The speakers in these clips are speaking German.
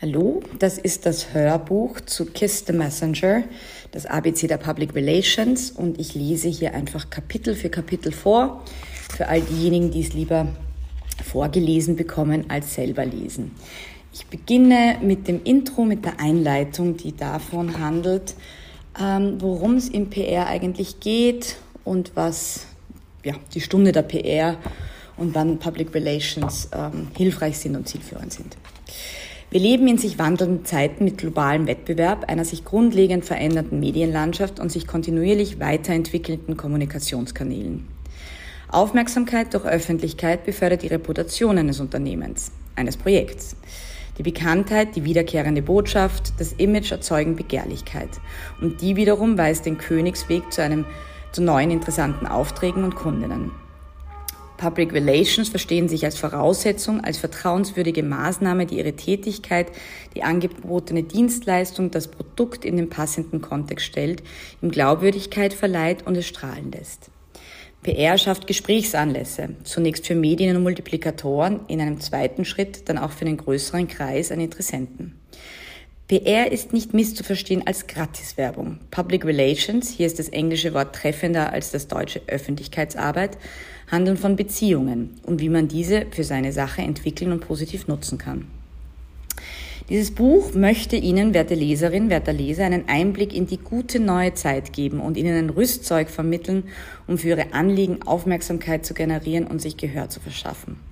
Hallo, das ist das Hörbuch zu Kiss the Messenger, das ABC der Public Relations und ich lese hier einfach Kapitel für Kapitel vor, für all diejenigen, die es lieber vorgelesen bekommen als selber lesen. Ich beginne mit dem Intro, mit der Einleitung, die davon handelt, ähm, worum es im PR eigentlich geht und was ja, die Stunde der PR und wann Public Relations ähm, hilfreich sind und zielführend sind. Wir leben in sich wandelnden Zeiten mit globalem Wettbewerb, einer sich grundlegend verändernden Medienlandschaft und sich kontinuierlich weiterentwickelnden Kommunikationskanälen. Aufmerksamkeit durch Öffentlichkeit befördert die Reputation eines Unternehmens, eines Projekts. Die Bekanntheit, die wiederkehrende Botschaft, das Image erzeugen Begehrlichkeit. Und die wiederum weist den Königsweg zu einem, zu neuen interessanten Aufträgen und Kundinnen. Public Relations verstehen sich als Voraussetzung, als vertrauenswürdige Maßnahme, die ihre Tätigkeit, die angebotene Dienstleistung, das Produkt in den passenden Kontext stellt, ihm Glaubwürdigkeit verleiht und es strahlen lässt. PR schafft Gesprächsanlässe, zunächst für Medien und Multiplikatoren, in einem zweiten Schritt dann auch für einen größeren Kreis an Interessenten. PR ist nicht misszuverstehen als Gratiswerbung. Public Relations, hier ist das englische Wort treffender als das deutsche Öffentlichkeitsarbeit, handeln von Beziehungen und wie man diese für seine Sache entwickeln und positiv nutzen kann. Dieses Buch möchte Ihnen, werte Leserin, werter Leser, einen Einblick in die gute neue Zeit geben und Ihnen ein Rüstzeug vermitteln, um für Ihre Anliegen Aufmerksamkeit zu generieren und sich Gehör zu verschaffen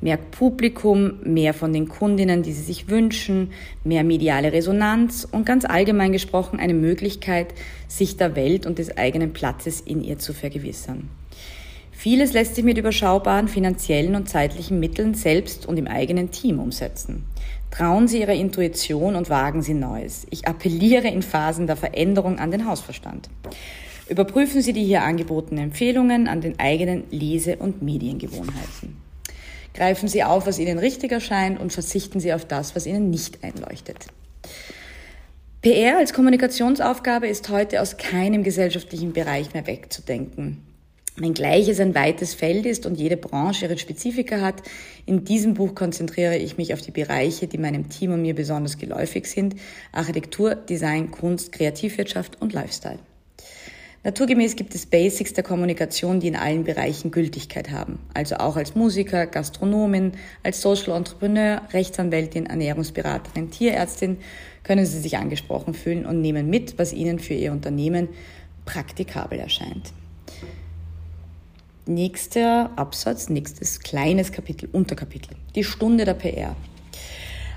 mehr Publikum, mehr von den Kundinnen, die sie sich wünschen, mehr mediale Resonanz und ganz allgemein gesprochen eine Möglichkeit, sich der Welt und des eigenen Platzes in ihr zu vergewissern. Vieles lässt sich mit überschaubaren finanziellen und zeitlichen Mitteln selbst und im eigenen Team umsetzen. Trauen Sie Ihrer Intuition und wagen Sie Neues. Ich appelliere in Phasen der Veränderung an den Hausverstand. Überprüfen Sie die hier angebotenen Empfehlungen an den eigenen Lese- und Mediengewohnheiten. Greifen Sie auf, was Ihnen richtig erscheint und verzichten Sie auf das, was Ihnen nicht einleuchtet. PR als Kommunikationsaufgabe ist heute aus keinem gesellschaftlichen Bereich mehr wegzudenken. Wenngleich es ein weites Feld ist und jede Branche ihre Spezifika hat, in diesem Buch konzentriere ich mich auf die Bereiche, die meinem Team und mir besonders geläufig sind, Architektur, Design, Kunst, Kreativwirtschaft und Lifestyle. Naturgemäß gibt es Basics der Kommunikation, die in allen Bereichen Gültigkeit haben. Also auch als Musiker, Gastronomin, als Social Entrepreneur, Rechtsanwältin, Ernährungsberaterin, Tierärztin können Sie sich angesprochen fühlen und nehmen mit, was Ihnen für Ihr Unternehmen praktikabel erscheint. Nächster Absatz, nächstes kleines Kapitel, Unterkapitel. Die Stunde der PR.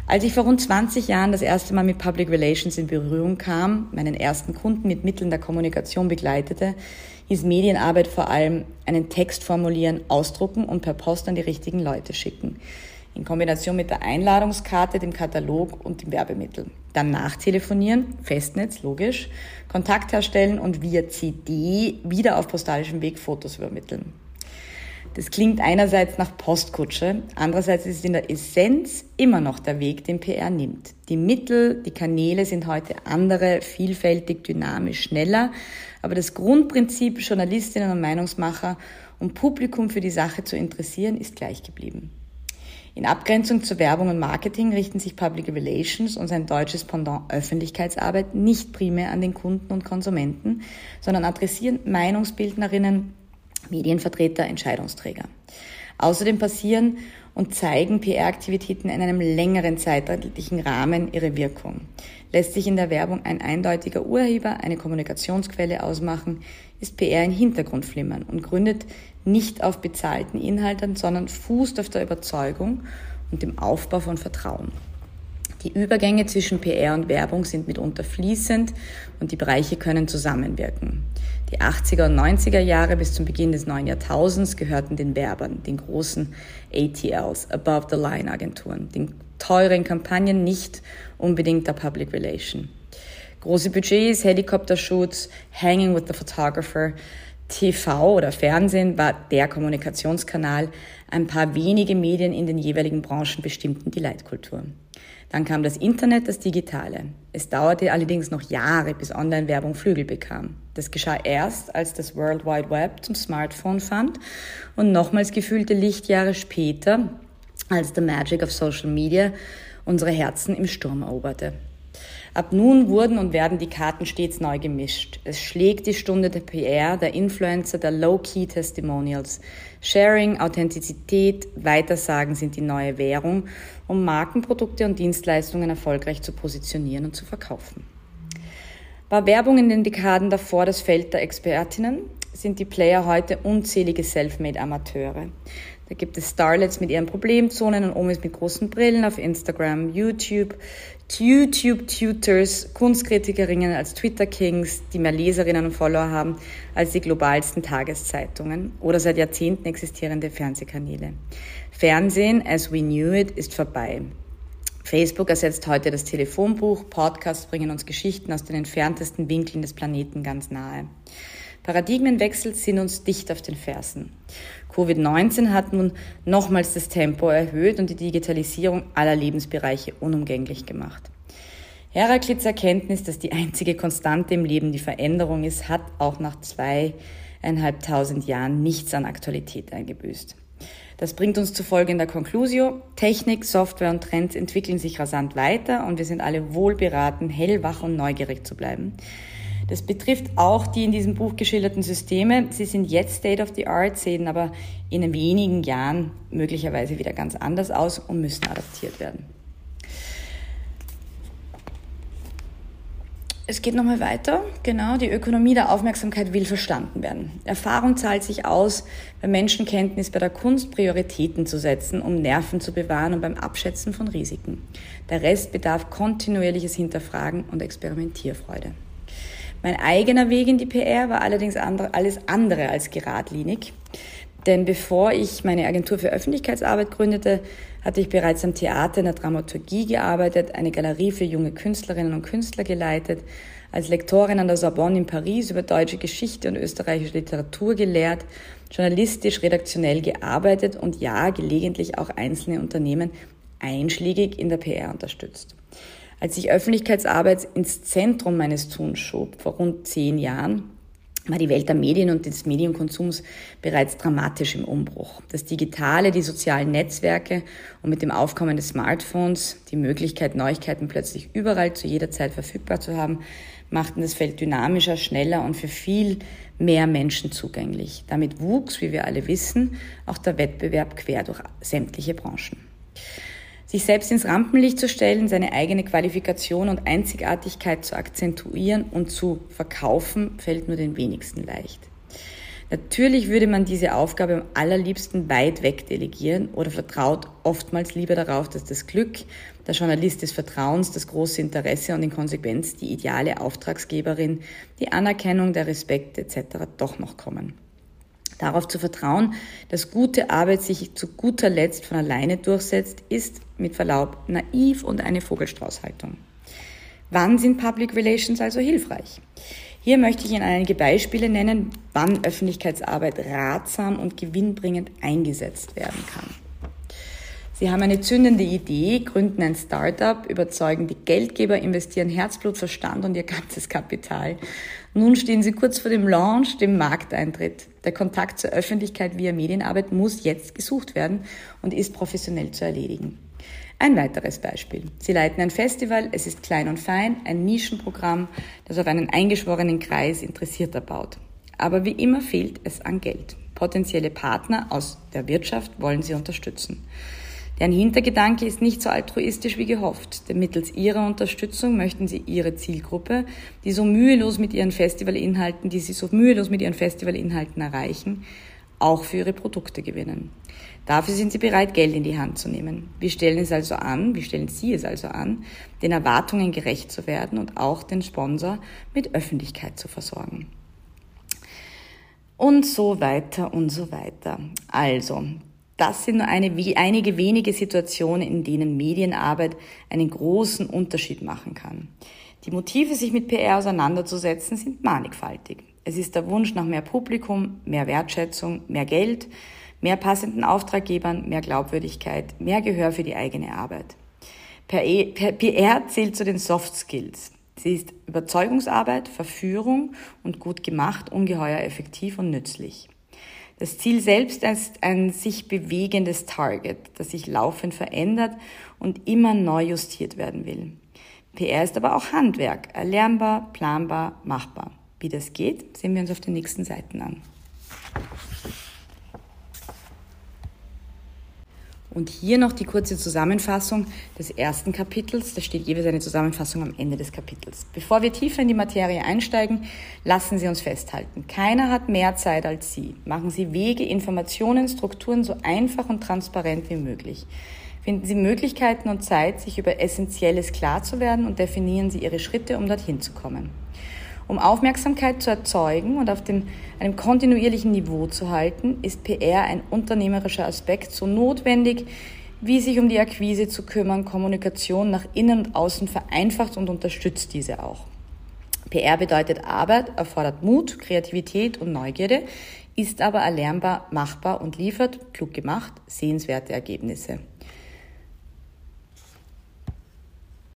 Als ich vor rund 20 Jahren das erste Mal mit Public Relations in Berührung kam, meinen ersten Kunden mit Mitteln der Kommunikation begleitete, hieß Medienarbeit vor allem einen Text formulieren, ausdrucken und per Post an die richtigen Leute schicken. In Kombination mit der Einladungskarte, dem Katalog und dem Werbemittel. Dann nachtelefonieren, Festnetz, logisch, Kontakt herstellen und via CD wieder auf postalischem Weg Fotos übermitteln. Das klingt einerseits nach Postkutsche, andererseits ist es in der Essenz immer noch der Weg, den PR nimmt. Die Mittel, die Kanäle sind heute andere, vielfältig, dynamisch, schneller, aber das Grundprinzip, Journalistinnen und Meinungsmacher und Publikum für die Sache zu interessieren, ist gleich geblieben. In Abgrenzung zu Werbung und Marketing richten sich Public Relations und sein deutsches Pendant Öffentlichkeitsarbeit nicht primär an den Kunden und Konsumenten, sondern adressieren Meinungsbildnerinnen, Medienvertreter, Entscheidungsträger. Außerdem passieren und zeigen PR-Aktivitäten in einem längeren zeitlichen Rahmen ihre Wirkung. Lässt sich in der Werbung ein eindeutiger Urheber, eine Kommunikationsquelle ausmachen, ist PR ein Hintergrundflimmern und gründet nicht auf bezahlten Inhalten, sondern fußt auf der Überzeugung und dem Aufbau von Vertrauen. Die Übergänge zwischen PR und Werbung sind mitunter fließend und die Bereiche können zusammenwirken. Die 80er und 90er Jahre bis zum Beginn des neuen Jahrtausends gehörten den Werbern, den großen ATLs, Above-the-Line-Agenturen, den teuren Kampagnen, nicht unbedingt der Public Relation. Große Budgets, Helikoptershoots, Hanging with the Photographer, TV oder Fernsehen war der Kommunikationskanal, ein paar wenige Medien in den jeweiligen Branchen bestimmten die Leitkultur. Dann kam das Internet, das Digitale. Es dauerte allerdings noch Jahre, bis Online-Werbung Flügel bekam. Das geschah erst, als das World Wide Web zum Smartphone fand und nochmals gefühlte Lichtjahre später, als The Magic of Social Media unsere Herzen im Sturm eroberte. Ab nun wurden und werden die Karten stets neu gemischt. Es schlägt die Stunde der PR, der Influencer, der Low-Key Testimonials. Sharing, Authentizität, Weitersagen sind die neue Währung, um Markenprodukte und Dienstleistungen erfolgreich zu positionieren und zu verkaufen. War Werbung in den Dekaden davor das Feld der Expertinnen, sind die Player heute unzählige Selfmade-Amateure. Da gibt es Starlets mit ihren Problemzonen und Omis mit großen Brillen auf Instagram, YouTube, YouTube-Tutors, Kunstkritikerinnen als Twitter-Kings, die mehr Leserinnen und Follower haben als die globalsten Tageszeitungen oder seit Jahrzehnten existierende Fernsehkanäle. Fernsehen, as we knew it, ist vorbei. Facebook ersetzt heute das Telefonbuch, Podcasts bringen uns Geschichten aus den entferntesten Winkeln des Planeten ganz nahe. Paradigmenwechsel sind uns dicht auf den Fersen. Covid-19 hat nun nochmals das Tempo erhöht und die Digitalisierung aller Lebensbereiche unumgänglich gemacht. Heraklits Erkenntnis, dass die einzige Konstante im Leben die Veränderung ist, hat auch nach zweieinhalbtausend Jahren nichts an Aktualität eingebüßt. Das bringt uns zu folgender Conclusio. Technik, Software und Trends entwickeln sich rasant weiter und wir sind alle wohl beraten, hellwach und neugierig zu bleiben. Das betrifft auch die in diesem Buch geschilderten Systeme. Sie sind jetzt State of the Art, sehen aber in wenigen Jahren möglicherweise wieder ganz anders aus und müssen adaptiert werden. Es geht nochmal weiter. Genau, die Ökonomie der Aufmerksamkeit will verstanden werden. Erfahrung zahlt sich aus, bei Menschenkenntnis bei der Kunst Prioritäten zu setzen, um Nerven zu bewahren und beim Abschätzen von Risiken. Der Rest bedarf kontinuierliches Hinterfragen und Experimentierfreude. Mein eigener Weg in die PR war allerdings andere, alles andere als geradlinig. Denn bevor ich meine Agentur für Öffentlichkeitsarbeit gründete, hatte ich bereits am Theater in der Dramaturgie gearbeitet, eine Galerie für junge Künstlerinnen und Künstler geleitet, als Lektorin an der Sorbonne in Paris über deutsche Geschichte und österreichische Literatur gelehrt, journalistisch, redaktionell gearbeitet und ja, gelegentlich auch einzelne Unternehmen einschlägig in der PR unterstützt. Als ich Öffentlichkeitsarbeit ins Zentrum meines Tuns schob, vor rund zehn Jahren, war die Welt der Medien und des Medienkonsums bereits dramatisch im Umbruch. Das Digitale, die sozialen Netzwerke und mit dem Aufkommen des Smartphones die Möglichkeit, Neuigkeiten plötzlich überall zu jeder Zeit verfügbar zu haben, machten das Feld dynamischer, schneller und für viel mehr Menschen zugänglich. Damit wuchs, wie wir alle wissen, auch der Wettbewerb quer durch sämtliche Branchen. Sich selbst ins Rampenlicht zu stellen, seine eigene Qualifikation und Einzigartigkeit zu akzentuieren und zu verkaufen, fällt nur den wenigsten leicht. Natürlich würde man diese Aufgabe am allerliebsten weit weg delegieren oder vertraut oftmals lieber darauf, dass das Glück, der Journalist des Vertrauens, das große Interesse und in Konsequenz die ideale Auftragsgeberin, die Anerkennung, der Respekt etc. doch noch kommen. Darauf zu vertrauen, dass gute Arbeit sich zu guter Letzt von alleine durchsetzt, ist mit Verlaub naiv und eine Vogelstraußhaltung. Wann sind Public Relations also hilfreich? Hier möchte ich Ihnen einige Beispiele nennen, wann Öffentlichkeitsarbeit ratsam und gewinnbringend eingesetzt werden kann. Sie haben eine zündende Idee, gründen ein Startup, überzeugen die Geldgeber, investieren Herzblut, Verstand und ihr ganzes Kapital. Nun stehen Sie kurz vor dem Launch, dem Markteintritt. Der Kontakt zur Öffentlichkeit via Medienarbeit muss jetzt gesucht werden und ist professionell zu erledigen. Ein weiteres Beispiel. Sie leiten ein Festival, es ist klein und fein, ein Nischenprogramm, das auf einen eingeschworenen Kreis Interessierter baut. Aber wie immer fehlt es an Geld. Potenzielle Partner aus der Wirtschaft wollen Sie unterstützen. Deren Hintergedanke ist nicht so altruistisch wie gehofft, denn mittels ihrer Unterstützung möchten sie ihre Zielgruppe, die so mühelos mit ihren Festivalinhalten, die sie so mühelos mit ihren Festivalinhalten erreichen, auch für ihre Produkte gewinnen. Dafür sind sie bereit, Geld in die Hand zu nehmen. Wir stellen es also an, wie stellen Sie es also an, den Erwartungen gerecht zu werden und auch den Sponsor mit Öffentlichkeit zu versorgen. Und so weiter und so weiter. Also, das sind nur eine, einige wenige Situationen, in denen Medienarbeit einen großen Unterschied machen kann. Die Motive, sich mit PR auseinanderzusetzen, sind mannigfaltig. Es ist der Wunsch nach mehr Publikum, mehr Wertschätzung, mehr Geld, mehr passenden Auftraggebern, mehr Glaubwürdigkeit, mehr Gehör für die eigene Arbeit. PR e, zählt zu den Soft Skills. Sie ist Überzeugungsarbeit, Verführung und gut gemacht, ungeheuer effektiv und nützlich. Das Ziel selbst ist ein sich bewegendes Target, das sich laufend verändert und immer neu justiert werden will. PR ist aber auch Handwerk, erlernbar, planbar, machbar. Wie das geht, sehen wir uns auf den nächsten Seiten an. Und hier noch die kurze Zusammenfassung des ersten Kapitels. Da steht jeweils eine Zusammenfassung am Ende des Kapitels. Bevor wir tiefer in die Materie einsteigen, lassen Sie uns festhalten. Keiner hat mehr Zeit als Sie. Machen Sie Wege, Informationen, Strukturen so einfach und transparent wie möglich. Finden Sie Möglichkeiten und Zeit, sich über Essentielles klar zu werden und definieren Sie Ihre Schritte, um dorthin zu kommen. Um Aufmerksamkeit zu erzeugen und auf dem, einem kontinuierlichen Niveau zu halten, ist PR ein unternehmerischer Aspekt so notwendig, wie sich um die Akquise zu kümmern, Kommunikation nach innen und außen vereinfacht und unterstützt diese auch. PR bedeutet Arbeit, erfordert Mut, Kreativität und Neugierde, ist aber erlernbar, machbar und liefert, klug gemacht, sehenswerte Ergebnisse.